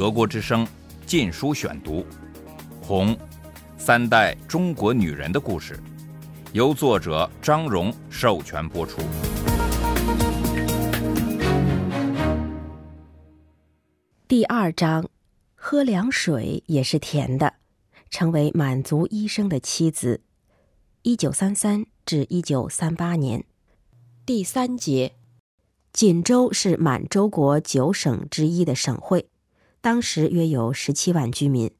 德国之声《禁书选读》，《红》，三代中国女人的故事，由作者张荣授权播出。第二章，喝凉水也是甜的，成为满族医生的妻子。一九三三至一九三八年，第三节。锦州是满洲国九省之一的省会，当时约有十七万居民。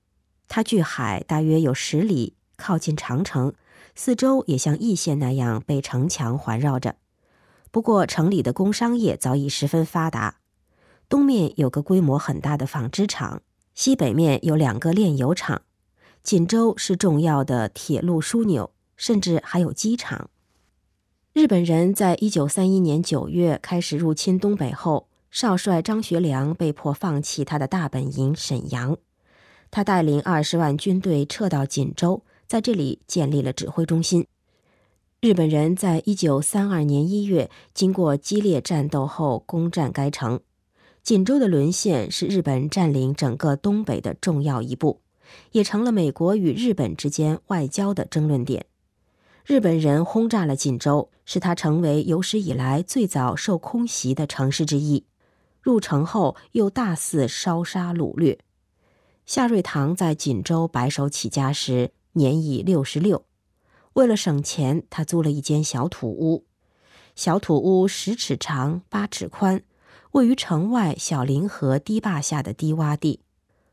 它距海大约有十里，靠近长城，四周也像易县那样被城墙环绕着。不过，城里的工商业早已十分发达。东面有个规模很大的纺织厂，西北面有两个炼油厂。锦州是重要的铁路枢纽，甚至还有机场。日本人在一九三一年九月开始入侵东北后，少帅张学良被迫放弃他的大本营沈阳。他带领二十万军队撤到锦州，在这里建立了指挥中心。日本人在一九三二年一月经过激烈战斗后攻占该城。锦州的沦陷是日本占领整个东北的重要一步，也成了美国与日本之间外交的争论点。日本人轰炸了锦州，使它成为有史以来最早受空袭的城市之一。入城后又大肆烧杀掳掠。夏瑞堂在锦州白手起家时年已六十六，为了省钱，他租了一间小土屋。小土屋十尺长，八尺宽，位于城外小凌河堤坝下的低洼地，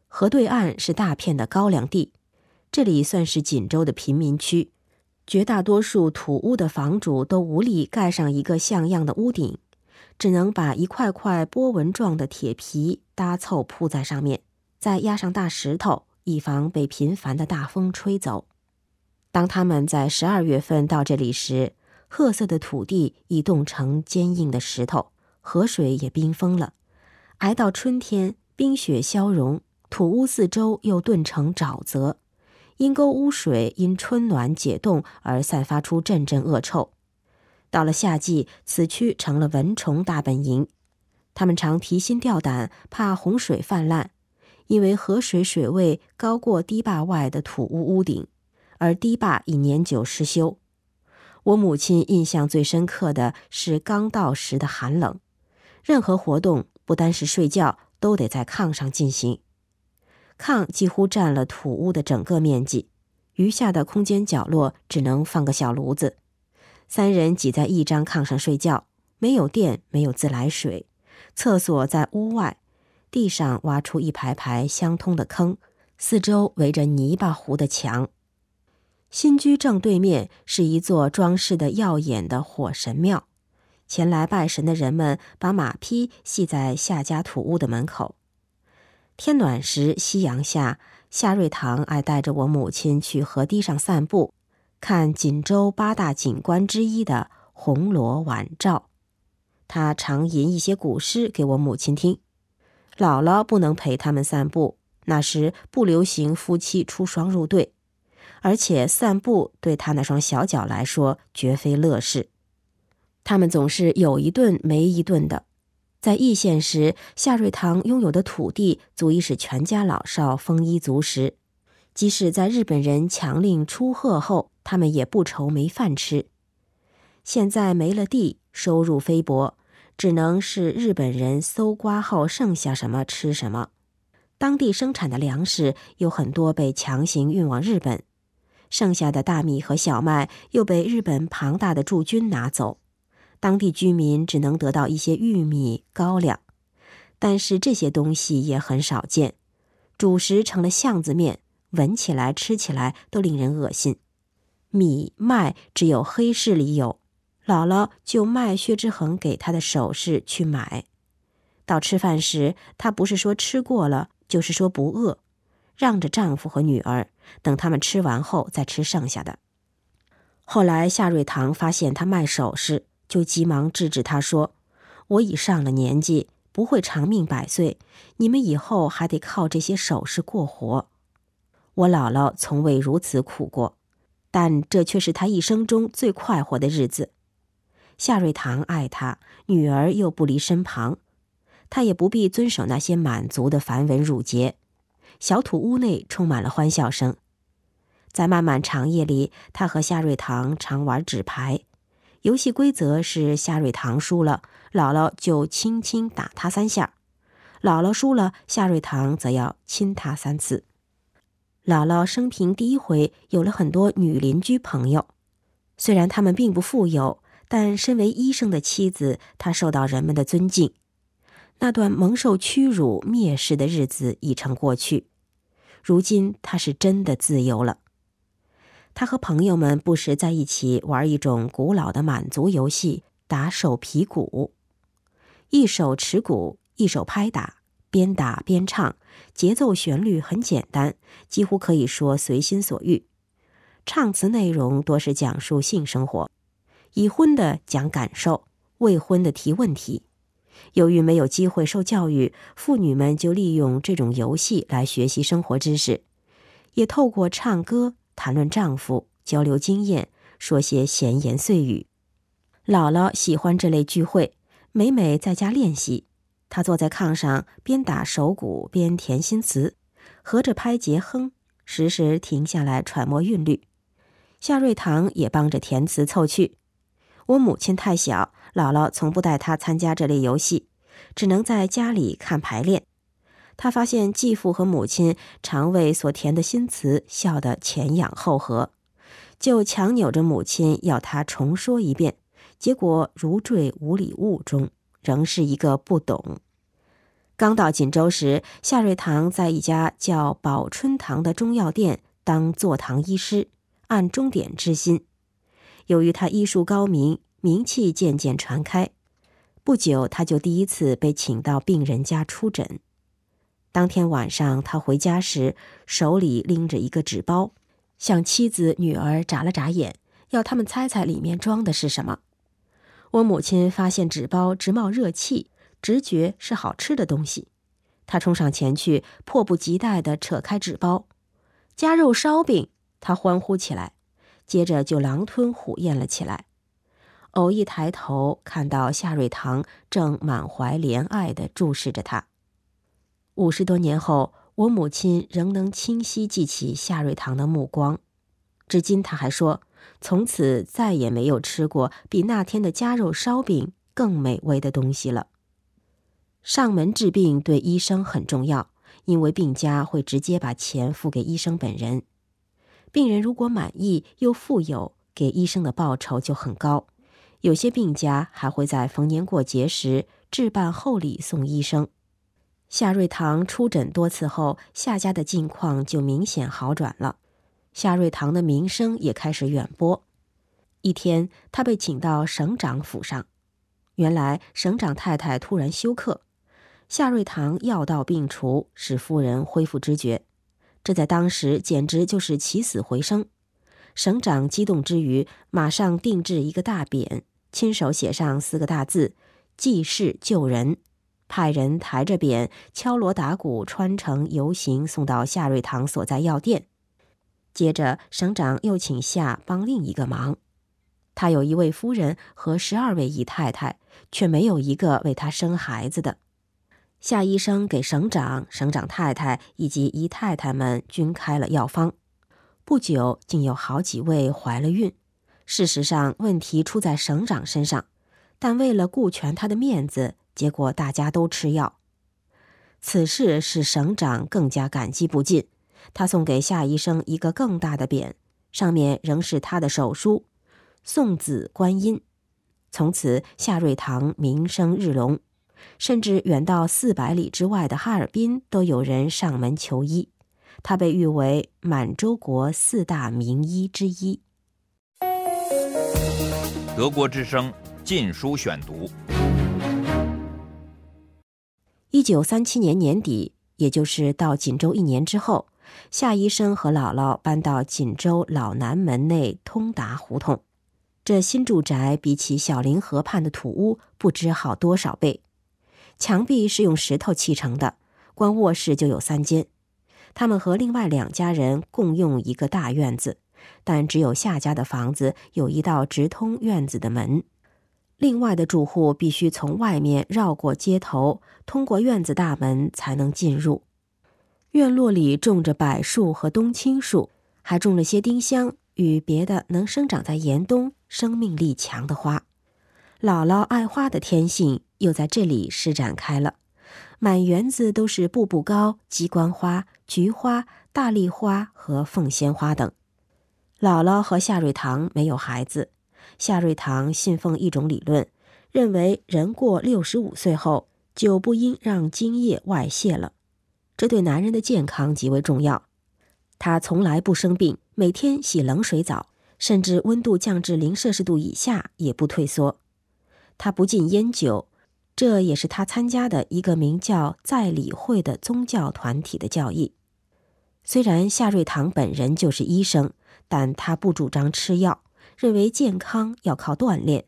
河对岸是大片的高粱地，这里算是锦州的贫民区。绝大多数土屋的房主都无力盖上一个像样的屋顶，只能把一块块波纹状的铁皮搭凑铺在上面，再压上大石头，以防被频繁的大风吹走。当他们在十二月份到这里时，褐色的土地已冻成坚硬的石头，河水也冰封了。挨到春天，冰雪消融，土屋四周又顿成沼泽。阴沟污水因春暖解冻而散发出阵阵恶臭。到了夏季，此区成了蚊虫大本营。他们常提心吊胆，怕洪水泛滥，因为河水水位高过堤坝外的土屋屋顶，而堤坝已年久失修。我母亲印象最深刻的是刚到时的寒冷，任何活动不单是睡觉，都得在炕上进行。炕几乎占了土屋的整个面积，余下的空间角落只能放个小炉子。三人挤在一张炕上睡觉，没有电，没有自来水，厕所在屋外，地上挖出一排排相通的坑，四周围着泥巴糊的墙。新居正对面是一座装饰的耀眼的火神庙，前来拜神的人们把马匹系在夏家土屋的门口。天暖时，夕阳下，夏瑞堂爱带着我母亲去河堤上散步，看锦州八大景观之一的红螺晚照。他常吟一些古诗给我母亲听。姥姥不能陪他们散步，那时不流行夫妻出双入对，而且散步对他那双小脚来说绝非乐事。他们总是有一顿没一顿的。在易县时，夏瑞堂拥有的土地足以使全家老少丰衣足食。即使在日本人强令出贺后，他们也不愁没饭吃。现在没了地，收入菲薄，只能是日本人搜刮后剩下什么吃什么。当地生产的粮食有很多被强行运往日本，剩下的大米和小麦又被日本庞大的驻军拿走。当地居民只能得到一些玉米、高粱，但是这些东西也很少见。主食成了巷子面，闻起来、吃起来都令人恶心。米麦只有黑市里有，姥姥就卖薛之恒给她的首饰去买。到吃饭时，她不是说吃过了，就是说不饿，让着丈夫和女儿，等他们吃完后再吃剩下的。后来夏瑞堂发现她卖首饰。就急忙制止她说：“我已上了年纪，不会长命百岁，你们以后还得靠这些首饰过活。我姥姥从未如此苦过，但这却是她一生中最快活的日子。夏瑞堂爱她，女儿又不离身旁，她也不必遵守那些满族的繁文缛节。小土屋内充满了欢笑声。在漫漫长夜里，他和夏瑞堂常玩纸牌。游戏规则是：夏瑞堂输了，姥姥就轻轻打他三下；姥姥输了，夏瑞堂则要亲他三次。姥姥生平第一回有了很多女邻居朋友，虽然他们并不富有，但身为医生的妻子，她受到人们的尊敬。那段蒙受屈辱、蔑视的日子已成过去，如今她是真的自由了。他和朋友们不时在一起玩一种古老的满族游戏——打手皮鼓。一手持鼓，一手拍打，边打边唱，节奏旋律很简单，几乎可以说随心所欲。唱词内容多是讲述性生活，已婚的讲感受，未婚的提问题。由于没有机会受教育，妇女们就利用这种游戏来学习生活知识，也透过唱歌谈论丈夫，交流经验，说些闲言碎语。姥姥喜欢这类聚会，每每在家练习。他坐在炕上，边打手鼓边填新词，合着拍节哼，时时停下来揣摩韵律。夏瑞堂也帮着填词凑趣。我母亲太小。姥姥从不带她参加这类游戏，只能在家里看排练。他发现继父和母亲常为所填的新词笑得前仰后合，就强扭着母亲要他重说一遍。结果如坠五里雾中，仍是一个不懂。刚到锦州时，夏瑞堂在一家叫宝春堂的中药店当坐堂医师，按钟点知心。由于他医术高明。名气渐渐传开，不久他就第一次被请到病人家出诊。当天晚上，他回家时手里拎着一个纸包，向妻子、女儿眨了眨眼，要他们猜猜里面装的是什么。我母亲发现纸包直冒热气，直觉是好吃的东西。她冲上前去，迫不及待地扯开纸包，夹肉烧饼，她欢呼起来，接着就狼吞虎咽了起来。偶一抬头，看到夏瑞堂正满怀怜爱地注视着他。五十多年后，我母亲仍能清晰记起夏瑞堂的目光。至今，他还说，从此再也没有吃过比那天的夹肉烧饼更美味的东西了。上门治病对医生很重要，因为病家会直接把钱付给医生本人。病人如果满意又富有，给医生的报酬就很高。有些病家还会在逢年过节时置办厚礼送医生。夏瑞堂出诊多次后，夏家的境况就明显好转了，夏瑞堂的名声也开始远播。一天，他被请到省长府上，原来省长太太突然休克，夏瑞堂药到病除，使夫人恢复知觉，这在当时简直就是起死回生。省长激动之余，马上定制一个大匾，亲手写上四个大字“济世救人”，派人抬着匾，敲锣打鼓，穿城游行，送到夏瑞堂所在药店。接着，省长又请夏帮另一个忙，他有一位夫人和十二位姨太太，却没有一个为他生孩子的。夏医生给省长、省长太太以及姨太太们均开了药方。不久，竟有好几位怀了孕。事实上，问题出在省长身上，但为了顾全他的面子，结果大家都吃药。此事使省长更加感激不尽。他送给夏医生一个更大的匾，上面仍是他的手书“送子观音”。从此，夏瑞堂名声日隆，甚至远到四百里之外的哈尔滨都有人上门求医。他被誉为满洲国四大名医之一。德国之声《禁书选读》。一九三七年年底，也就是到锦州一年之后，夏医生和姥姥搬到锦州老南门内通达胡同。这新住宅比起小林河畔的土屋不知好多少倍，墙壁是用石头砌成的，光卧室就有三间。他们和另外两家人共用一个大院子，但只有夏家的房子有一道直通院子的门。另外的住户必须从外面绕过街头，通过院子大门才能进入。院落里种着柏树和冬青树，还种了些丁香与别的能生长在严冬、生命力强的花。姥姥爱花的天性又在这里施展开了，满园子都是步步高、鸡冠花、菊花、大丽花和凤仙花等。姥姥和夏瑞堂没有孩子。夏瑞堂信奉一种理论，认为人过六十五岁后就不应让精液外泄了，这对男人的健康极为重要。他从来不生病，每天洗冷水澡，甚至温度降至零摄氏度以下也不退缩。他不禁烟酒，这也是他参加的一个名叫在理会的宗教团体的教义。虽然夏瑞堂本人就是医生，但他不主张吃药。认为健康要靠锻炼，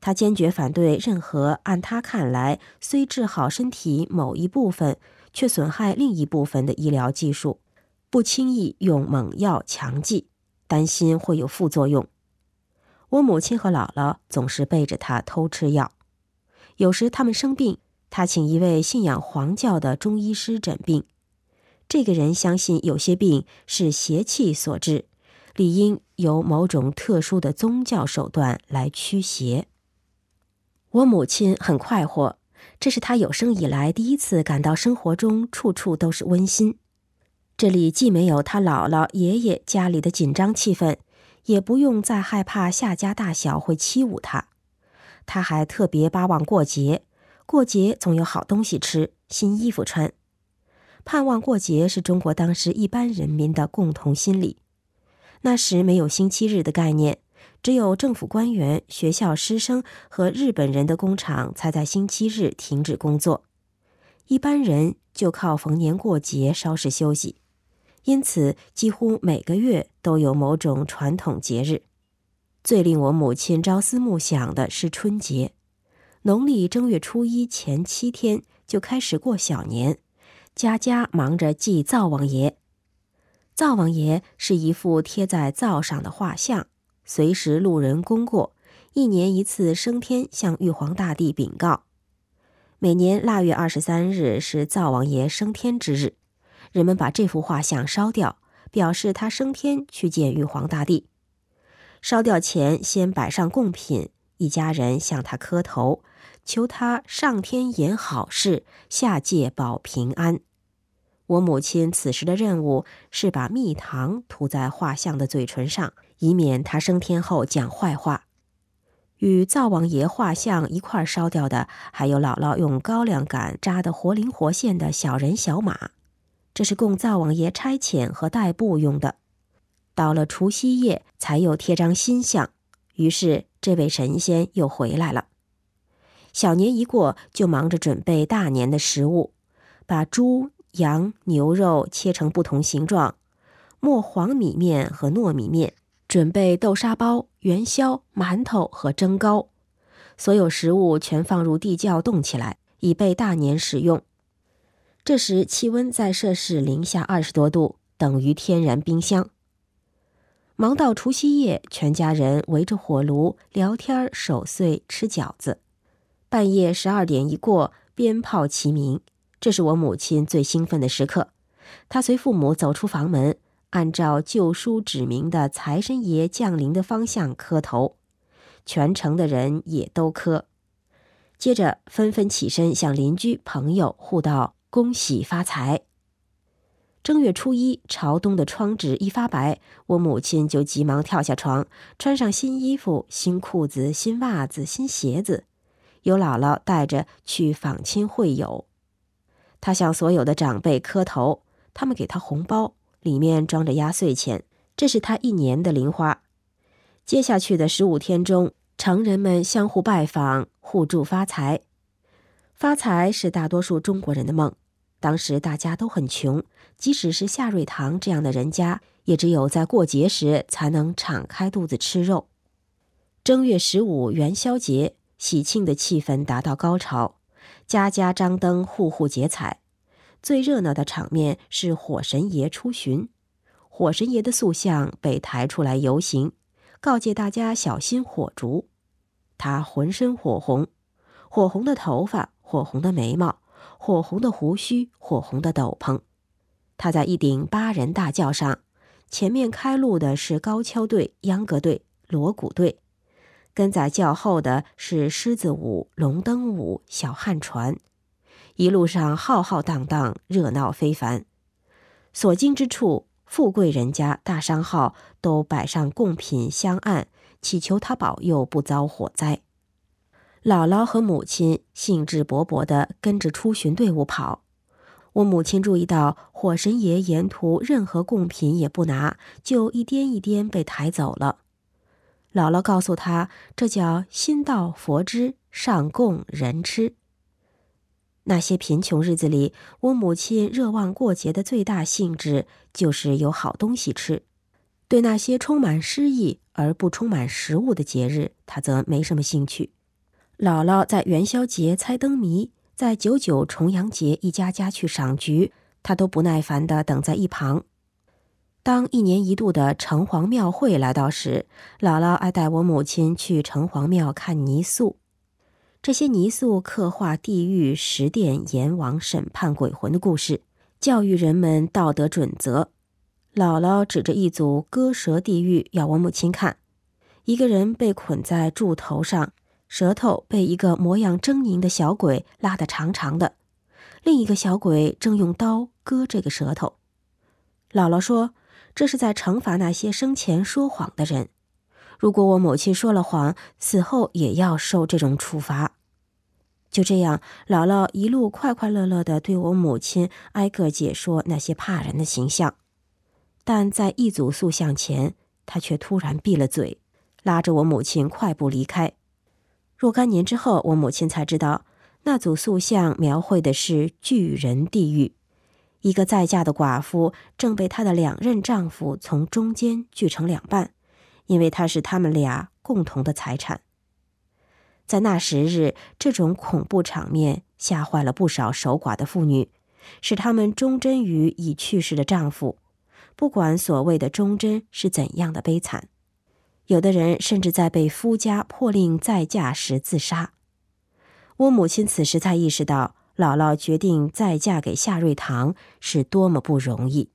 他坚决反对任何按他看来虽治好身体某一部分却损害另一部分的医疗技术，不轻易用猛药强剂，担心会有副作用。我母亲和姥姥总是背着他偷吃药，有时他们生病，他请一位信仰黄教的中医师诊病。这个人相信有些病是邪气所致。理应由某种特殊的宗教手段来驱邪。我母亲很快活，这是他有生以来第一次感到生活中处处都是温馨。这里既没有他姥姥、爷爷家里的紧张气氛，也不用再害怕夏家大小会欺侮他。他还特别巴望过节，过节总有好东西吃，新衣服穿。盼望过节是中国当时一般人民的共同心理。那时没有星期日的概念，只有政府官员、学校师生和日本人的工厂才在星期日停止工作，一般人就靠逢年过节稍事休息。因此，几乎每个月都有某种传统节日。最令我母亲朝思暮想的是春节，农历正月初一前七天就开始过小年，家家忙着祭灶王爷。灶王爷是一幅贴在灶上的画像，随时路人供过，一年一次升天向玉皇大帝禀告。每年腊月二十三日是灶王爷升天之日，人们把这幅画像烧掉，表示他升天去见玉皇大帝。烧掉前先摆上贡品，一家人向他磕头，求他上天言好事，下界保平安。我母亲此时的任务是把蜜糖涂在画像的嘴唇上，以免他升天后讲坏话。与灶王爷画像一块烧掉的，还有姥姥用高粱杆扎的活灵活现的小人小马，这是供灶王爷差遣和代步用的。到了除夕夜，才又贴张新像，于是这位神仙又回来了。小年一过，就忙着准备大年的食物，把猪。羊牛肉切成不同形状，磨黄米面和糯米面，准备豆沙包、元宵、馒头和蒸糕，所有食物全放入地窖冻起来，以备大年使用。这时气温在摄氏零下二十多度，等于天然冰箱。忙到除夕夜，全家人围着火炉聊天、守岁、吃饺子。半夜十二点一过，鞭炮齐鸣。这是我母亲最兴奋的时刻，她随父母走出房门，按照旧书指明的财神爷降临的方向磕头，全城的人也都磕，接着纷纷起身向邻居朋友互道恭喜发财。正月初一，朝东的窗纸一发白，我母亲就急忙跳下床，穿上新衣服、新裤子、新袜子、新鞋子，由姥姥带着去访亲会友。他向所有的长辈磕头，他们给他红包，里面装着压岁钱，这是他一年的零花。接下去的十五天中，成人们相互拜访，互助发财。发财是大多数中国人的梦。当时大家都很穷，即使是夏瑞堂这样的人家，也只有在过节时才能敞开肚子吃肉。正月十五元宵节，喜庆的气氛达到高潮。家家张灯，户户结彩，最热闹的场面是火神爷出巡。火神爷的塑像被抬出来游行，告诫大家小心火烛。他浑身火红，火红的头发，火红的眉毛，火红的胡须，火红的斗篷。他在一顶八人大轿上，前面开路的是高跷队、秧歌队、锣鼓队，跟在轿后的是狮子舞、龙灯舞、小汉船。一路上浩浩荡荡，热闹非凡。所经之处，富贵人家、大商号都摆上贡品香案，祈求他保佑不遭火灾。姥姥和母亲兴致勃勃地跟着出巡队伍跑。我母亲注意到火神爷沿途任何贡品也不拿，就一颠一颠被抬走了。姥姥告诉他，这叫心到佛知，上供人吃。那些贫穷日子里，我母亲热望过节的最大兴致就是有好东西吃。对那些充满诗意而不充满食物的节日，她则没什么兴趣。姥姥在元宵节猜灯谜，在九九重阳节一家家去赏菊，她都不耐烦地等在一旁。当一年一度的城隍庙会来到时，姥姥爱带我母亲去城隍庙看泥塑。这些泥塑刻画地狱、十殿阎王审判鬼魂的故事，教育人们道德准则。姥姥指着一组割舌地狱要我母亲看：一个人被捆在柱头上，舌头被一个模样狰狞的小鬼拉得长长的，另一个小鬼正用刀割这个舌头。姥姥说，这是在惩罚那些生前说谎的人。如果我母亲说了谎，死后也要受这种处罚。就这样，姥姥一路快快乐乐地对我母亲挨个解说那些怕人的形象，但在一组塑像前，她却突然闭了嘴，拉着我母亲快步离开。若干年之后，我母亲才知道，那组塑像描绘的是巨人地狱，一个再嫁的寡妇正被她的两任丈夫从中间锯成两半，因为她是他们俩共同的财产。在那时日，这种恐怖场面吓坏了不少守寡的妇女，使她们忠贞于已去世的丈夫，不管所谓的忠贞是怎样的悲惨。有的人甚至在被夫家迫令再嫁时自杀。我母亲此时才意识到，姥姥决定再嫁给夏瑞堂是多么不容易。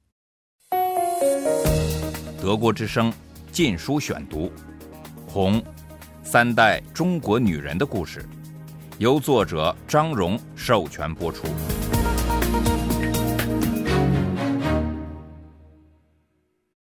德国之声《禁书选读》，红。三代中国女人的故事，由作者张荣授权播出。